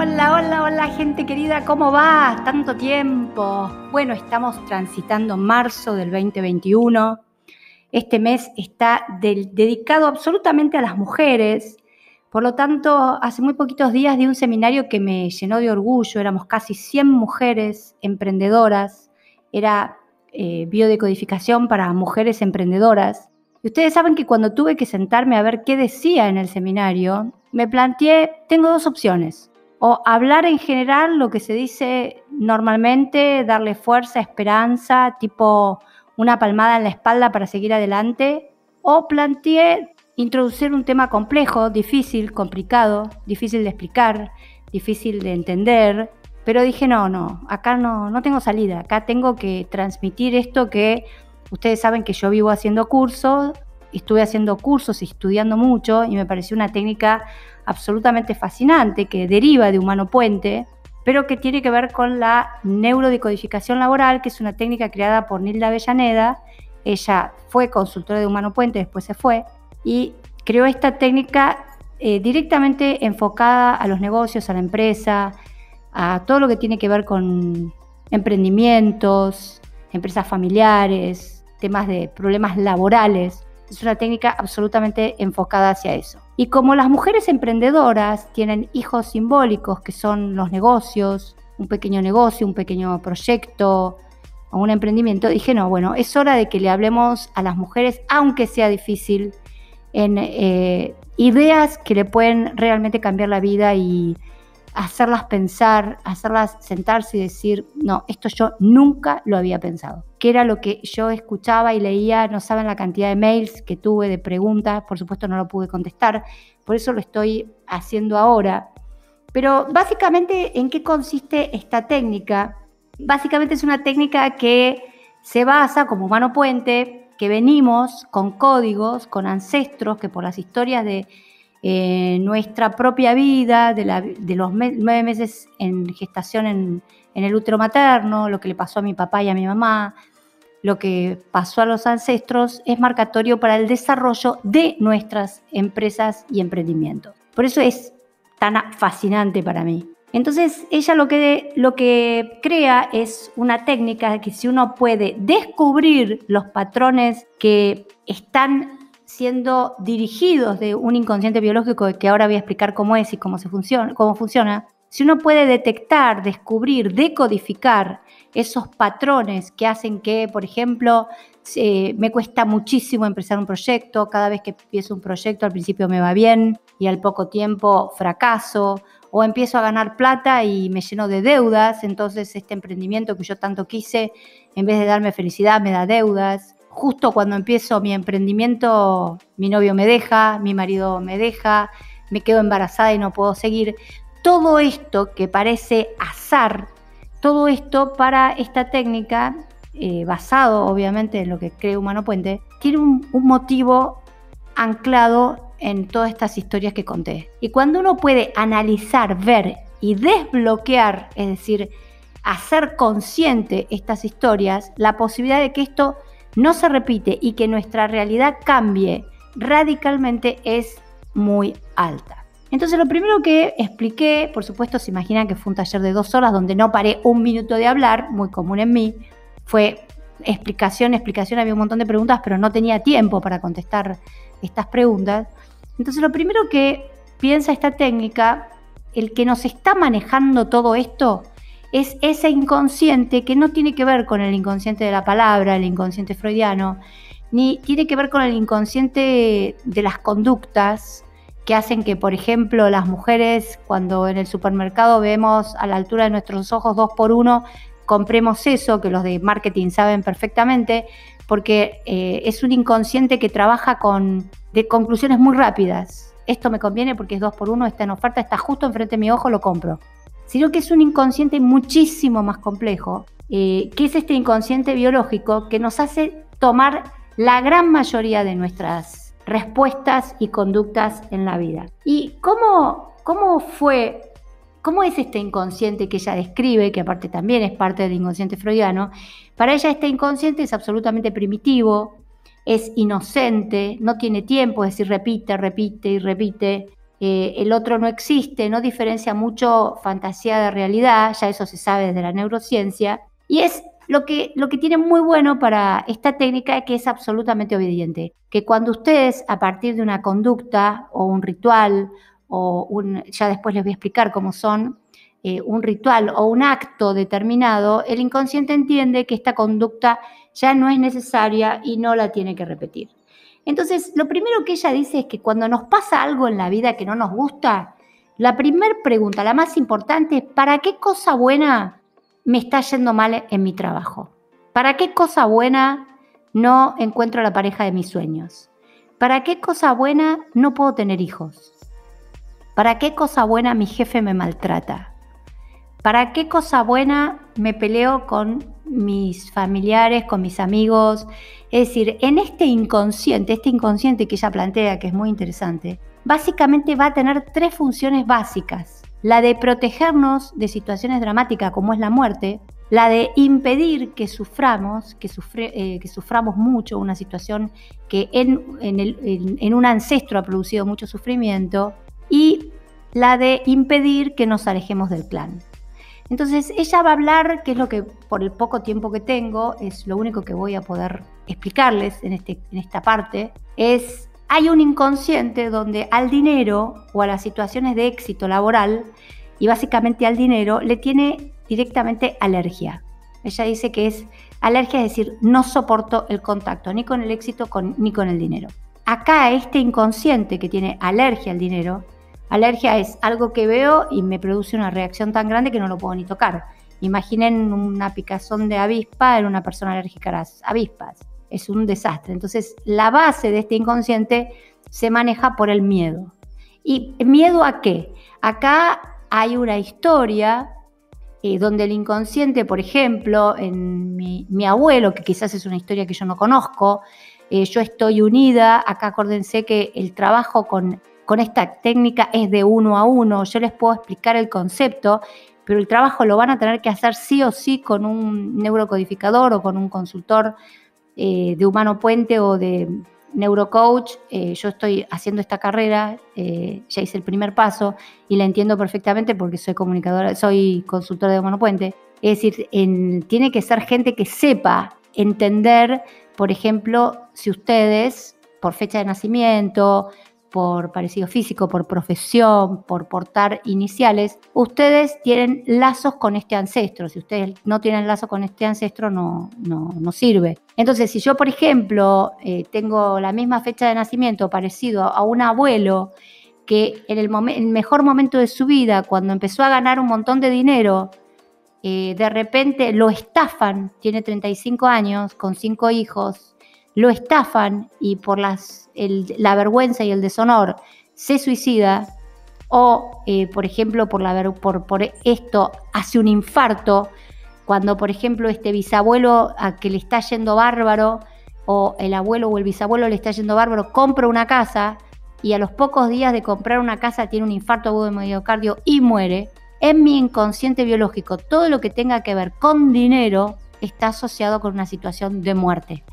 Hola, hola, hola gente querida, ¿cómo va? Tanto tiempo. Bueno, estamos transitando marzo del 2021. Este mes está dedicado absolutamente a las mujeres. Por lo tanto, hace muy poquitos días di un seminario que me llenó de orgullo. Éramos casi 100 mujeres emprendedoras. Era eh, biodecodificación para mujeres emprendedoras. Y ustedes saben que cuando tuve que sentarme a ver qué decía en el seminario, me planteé, tengo dos opciones. O hablar en general lo que se dice normalmente, darle fuerza, esperanza, tipo una palmada en la espalda para seguir adelante. O planteé introducir un tema complejo, difícil, complicado, difícil de explicar, difícil de entender. Pero dije, no, no, acá no, no tengo salida, acá tengo que transmitir esto que Ustedes saben que yo vivo haciendo cursos, estuve haciendo cursos y estudiando mucho y me pareció una técnica absolutamente fascinante que deriva de Humano Puente, pero que tiene que ver con la neurodecodificación laboral, que es una técnica creada por Nilda Avellaneda. Ella fue consultora de Humano Puente, después se fue, y creó esta técnica eh, directamente enfocada a los negocios, a la empresa, a todo lo que tiene que ver con emprendimientos, empresas familiares, temas de problemas laborales. Es una técnica absolutamente enfocada hacia eso. Y como las mujeres emprendedoras tienen hijos simbólicos, que son los negocios, un pequeño negocio, un pequeño proyecto o un emprendimiento, dije, no, bueno, es hora de que le hablemos a las mujeres, aunque sea difícil, en eh, ideas que le pueden realmente cambiar la vida y hacerlas pensar, hacerlas sentarse y decir, no, esto yo nunca lo había pensado. Que era lo que yo escuchaba y leía, no saben la cantidad de mails que tuve, de preguntas, por supuesto no lo pude contestar, por eso lo estoy haciendo ahora. Pero básicamente, ¿en qué consiste esta técnica? Básicamente es una técnica que se basa como humano puente, que venimos con códigos, con ancestros, que por las historias de eh, nuestra propia vida, de, los nueve meses en gestación en, el útero materno, lo que le pasó a mi papá y a mi mamá, lo que pasó a los ancestros, es marcatorio para el desarrollo de nuestras empresas y emprendimientos. Por eso es tan fascinante para mí. Entonces, ella lo que, lo que crea es una técnica que si uno puede descubrir los patrones que están siendo dirigidos de un inconsciente biológico que ahora voy a explicar cómo es y cómo, se funciona, cómo funciona, si uno puede detectar, descubrir, decodificar esos patrones que hacen que, por ejemplo, me cuesta muchísimo empezar un proyecto, cada vez que empiezo un proyecto al principio me va bien y al poco tiempo fracaso, o empiezo a ganar plata y me lleno de deudas, entonces este emprendimiento que yo tanto quise, en vez de darme felicidad, me da deudas justo cuando empiezo mi emprendimiento, mi novio me deja, mi marido me deja, me quedo embarazada y no puedo seguir. Todo esto que parece azar, todo esto para esta técnica, eh, basado obviamente en lo que cree Humano Puente, tiene un, un motivo anclado en todas estas historias que conté. Y cuando uno puede analizar, ver y desbloquear, es decir, hacer consciente estas historias, la posibilidad de que esto no se repite y que nuestra realidad cambie radicalmente es muy alta. Entonces lo primero que expliqué, por supuesto se imaginan que fue un taller de dos horas donde no paré un minuto de hablar, muy común en mí, fue explicación, explicación, había un montón de preguntas, pero no tenía tiempo para contestar estas preguntas. Entonces lo primero que piensa esta técnica, el que nos está manejando todo esto es ese inconsciente que no tiene que ver con el inconsciente de la palabra, el inconsciente freudiano, ni tiene que ver con el inconsciente de las conductas que hacen que, por ejemplo, las mujeres cuando en el supermercado vemos a la altura de nuestros ojos dos por uno, compremos eso, que los de marketing saben perfectamente, porque eh, es un inconsciente que trabaja con de conclusiones muy rápidas. Esto me conviene porque es dos por uno, está en oferta, está justo enfrente de mi ojo, lo compro sino que es un inconsciente muchísimo más complejo, eh, que es este inconsciente biológico que nos hace tomar la gran mayoría de nuestras respuestas y conductas en la vida. ¿Y cómo, cómo fue, cómo es este inconsciente que ella describe, que aparte también es parte del inconsciente freudiano? Para ella este inconsciente es absolutamente primitivo, es inocente, no tiene tiempo, es decir, repite, repite y repite, eh, el otro no existe, no diferencia mucho fantasía de realidad, ya eso se sabe desde la neurociencia, y es lo que, lo que tiene muy bueno para esta técnica es que es absolutamente obediente, que cuando ustedes a partir de una conducta o un ritual o un, ya después les voy a explicar cómo son, eh, un ritual o un acto determinado, el inconsciente entiende que esta conducta ya no es necesaria y no la tiene que repetir. Entonces, lo primero que ella dice es que cuando nos pasa algo en la vida que no nos gusta, la primera pregunta, la más importante, es ¿para qué cosa buena me está yendo mal en mi trabajo? ¿Para qué cosa buena no encuentro la pareja de mis sueños? ¿Para qué cosa buena no puedo tener hijos? ¿Para qué cosa buena mi jefe me maltrata? ¿Para qué cosa buena me peleo con mis familiares, con mis amigos? Es decir, en este inconsciente, este inconsciente que ella plantea, que es muy interesante, básicamente va a tener tres funciones básicas. La de protegernos de situaciones dramáticas como es la muerte, la de impedir que suframos, que, eh, suframos mucho, una situación que en un ancestro ha producido mucho sufrimiento, y la de impedir que nos alejemos del clan. Entonces ella va a hablar, que es lo que por el poco tiempo que tengo, es lo único que voy a poder explicarles en, este, en esta parte, es hay un inconsciente donde al dinero o a las situaciones de éxito laboral y básicamente al dinero le tiene directamente alergia. Ella dice que es alergia, es decir, no soporto el contacto ni con el éxito ni con el dinero. Acá este inconsciente que tiene alergia al dinero Alergia es algo que veo y me produce una reacción tan grande que no lo puedo ni tocar. Imaginen una picazón de avispa en una persona alérgica a las avispas. Es un desastre. Entonces, la base de este inconsciente se maneja por el miedo. ¿Y miedo a qué? Acá hay una historia eh, donde el inconsciente, por ejemplo, en mi, abuelo, que quizás es una historia que yo no conozco, eh, yo estoy unida, acá acuérdense que el trabajo con con esta técnica es de uno a uno, yo les puedo explicar el concepto, pero el trabajo lo van a tener que hacer sí o sí con un neurocodificador o con un consultor eh, de humano puente o de neurocoach. Eh, yo estoy haciendo esta carrera, eh, ya hice el primer paso y la entiendo perfectamente porque soy comunicadora, soy consultora de humano puente. Es decir, tiene que ser gente que sepa entender, por ejemplo, si ustedes, por fecha de nacimiento, por parecido físico, por profesión, por portar iniciales, ustedes tienen lazos con este ancestro. Si ustedes no tienen lazo con este ancestro, no, no, sirve. Entonces, si yo, por ejemplo, eh, tengo la misma fecha de nacimiento parecido a un abuelo que en el, mejor momento de su vida, cuando empezó a ganar un montón de dinero, eh, de repente lo estafan, tiene 35 años, con cinco hijos, lo estafan y por las, la vergüenza y el deshonor se suicida, o eh, por ejemplo por, la, por, por esto hace un infarto, cuando por ejemplo este bisabuelo a que le está yendo bárbaro, o el abuelo o el bisabuelo le está yendo bárbaro, compra una casa y a los pocos días de comprar una casa tiene un infarto agudo de miocardio y muere, en mi inconsciente biológico todo lo que tenga que ver con dinero está asociado con una situación de muerte.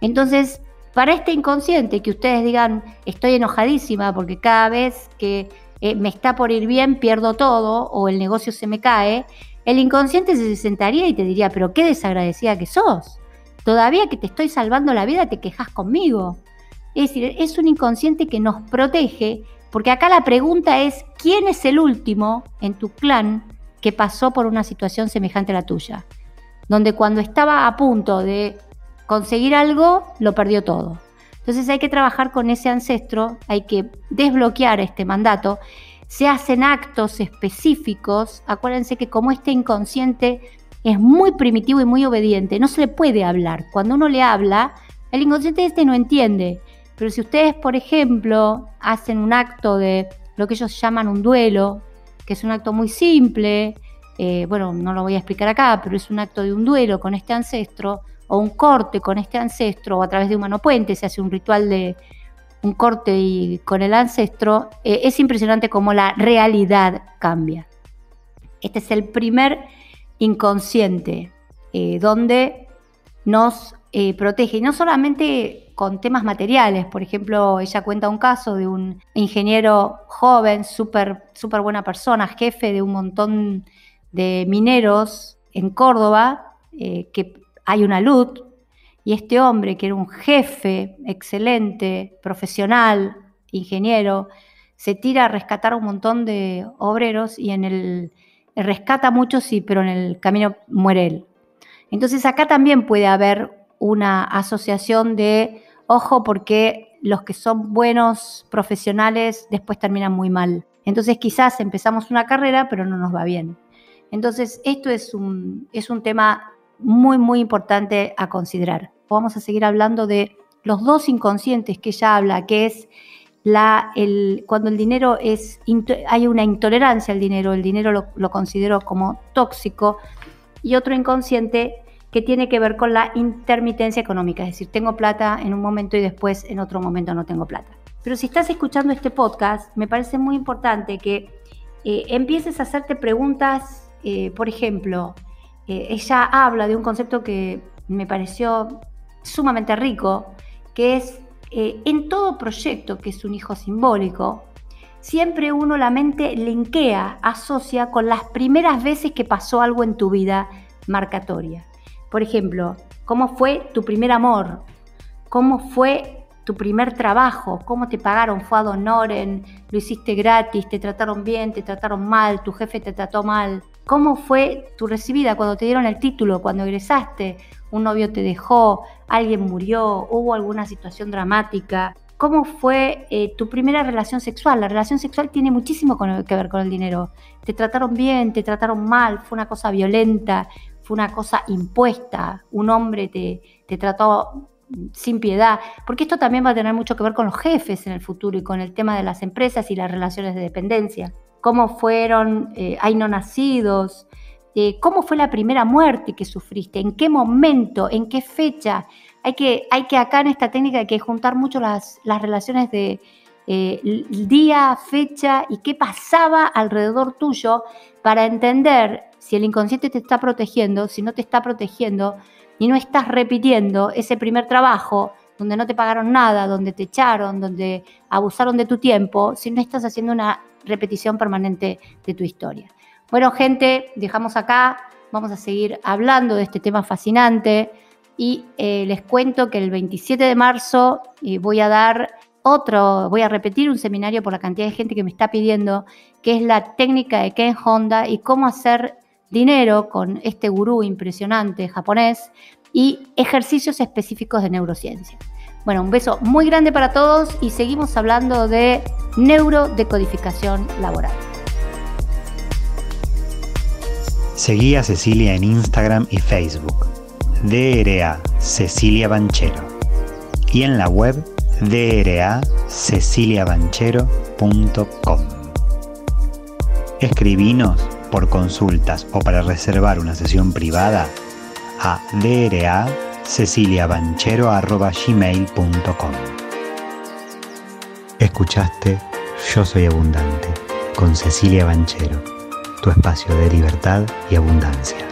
Entonces, para este inconsciente que ustedes digan, estoy enojadísima porque cada vez que eh, me está por ir bien pierdo todo o el negocio se me cae, el inconsciente se sentaría y te diría, pero qué desagradecida que sos. Todavía que te estoy salvando la vida te quejas conmigo. Es decir, es un inconsciente que nos protege, porque acá la pregunta es, ¿quién es el último en tu clan que pasó por una situación semejante a la tuya? Donde cuando estaba a punto de conseguir algo, lo perdió todo. Entonces hay que trabajar con ese ancestro, hay que desbloquear este mandato. Se hacen actos específicos. Acuérdense que como este inconsciente es muy primitivo y muy obediente, no se le puede hablar. Cuando uno le habla, el inconsciente este no entiende. Pero si ustedes, por ejemplo, hacen un acto de lo que ellos llaman un duelo, que es un acto muy simple, eh, bueno, no lo voy a explicar acá, pero es un acto de un duelo con este ancestro, o un corte con este ancestro o a través de un puente se hace un ritual de un corte y con el ancestro, eh, es impresionante cómo la realidad cambia. Este es el primer inconsciente eh, donde nos eh, protege, y no solamente con temas materiales. Por ejemplo, ella cuenta un caso de un ingeniero joven, súper super buena persona, jefe de un montón de mineros en Córdoba, que hay una luz, y este hombre, que era un jefe excelente, profesional, ingeniero, se tira a rescatar un montón de obreros y en el rescata muchos, sí, pero en el camino muere él. Entonces acá también puede haber una asociación de, ojo, porque los que son buenos profesionales después terminan muy mal. Entonces quizás empezamos una carrera, pero no nos va bien. Entonces esto es un, es un tema muy, muy importante a considerar. Vamos a seguir hablando de los dos inconscientes que ella habla, que es la, el, cuando el dinero es, hay una intolerancia al dinero, el dinero lo, lo considero como tóxico, y otro inconsciente que tiene que ver con la intermitencia económica, es decir, tengo plata en un momento y después en otro momento no tengo plata. Pero si estás escuchando este podcast, me parece muy importante que eh, empieces a hacerte preguntas, eh, por ejemplo, eh, ella habla de un concepto que me pareció sumamente rico, que es en todo proyecto que es un hijo simbólico, siempre uno la mente linkea, asocia con las primeras veces que pasó algo en tu vida marcatoria. Por ejemplo, ¿cómo fue tu primer amor? ¿Cómo fue tu primer trabajo? ¿Cómo te pagaron? ¿Fue ad honorem? ¿Lo hiciste gratis? ¿Te trataron bien? ¿Te trataron mal? ¿Tu jefe te trató mal? ¿Cómo fue tu recibida cuando te dieron el título, cuando egresaste? ¿Un novio te dejó? ¿Alguien murió? ¿Hubo alguna situación dramática? ¿Cómo fue eh, tu primera relación sexual? La relación sexual tiene muchísimo que ver con el dinero. ¿Te trataron bien? ¿Te trataron mal? ¿Fue una cosa violenta? una cosa impuesta, un hombre te, te trató sin piedad, porque esto también va a tener mucho que ver con los jefes en el futuro y con el tema de las empresas y las relaciones de dependencia. ¿Cómo fueron, eh, hay no nacidos? Eh, ¿Cómo fue la primera muerte que sufriste? ¿En qué momento? ¿En qué fecha? Hay que, hay que acá en esta técnica hay que juntar mucho las, las relaciones de eh, día, fecha y qué pasaba alrededor tuyo para entender si el inconsciente te está protegiendo, si no te está protegiendo y no estás repitiendo ese primer trabajo donde no te pagaron nada, donde te echaron, donde abusaron de tu tiempo, si no estás haciendo una repetición permanente de tu historia. Bueno, gente, dejamos acá, vamos a seguir hablando de este tema fascinante. Y eh, les cuento que el 27 de marzo eh, voy a dar otro, voy a repetir un seminario por la cantidad de gente que me está pidiendo, que es la técnica de Ken Honda y cómo hacer dinero con este gurú impresionante japonés y ejercicios específicos de neurociencia. Bueno, un beso muy grande para todos y seguimos hablando de neurodecodificación laboral. Seguí a Cecilia en Instagram y Facebook, DRA Cecilia Banchero, y en la web draceciliabanchero.com. Escribinos por consultas o para reservar una sesión privada a draceciliabanchero.gmail.com Escuchaste Yo Soy Abundante con Cecilia Banchero, tu espacio de libertad y abundancia.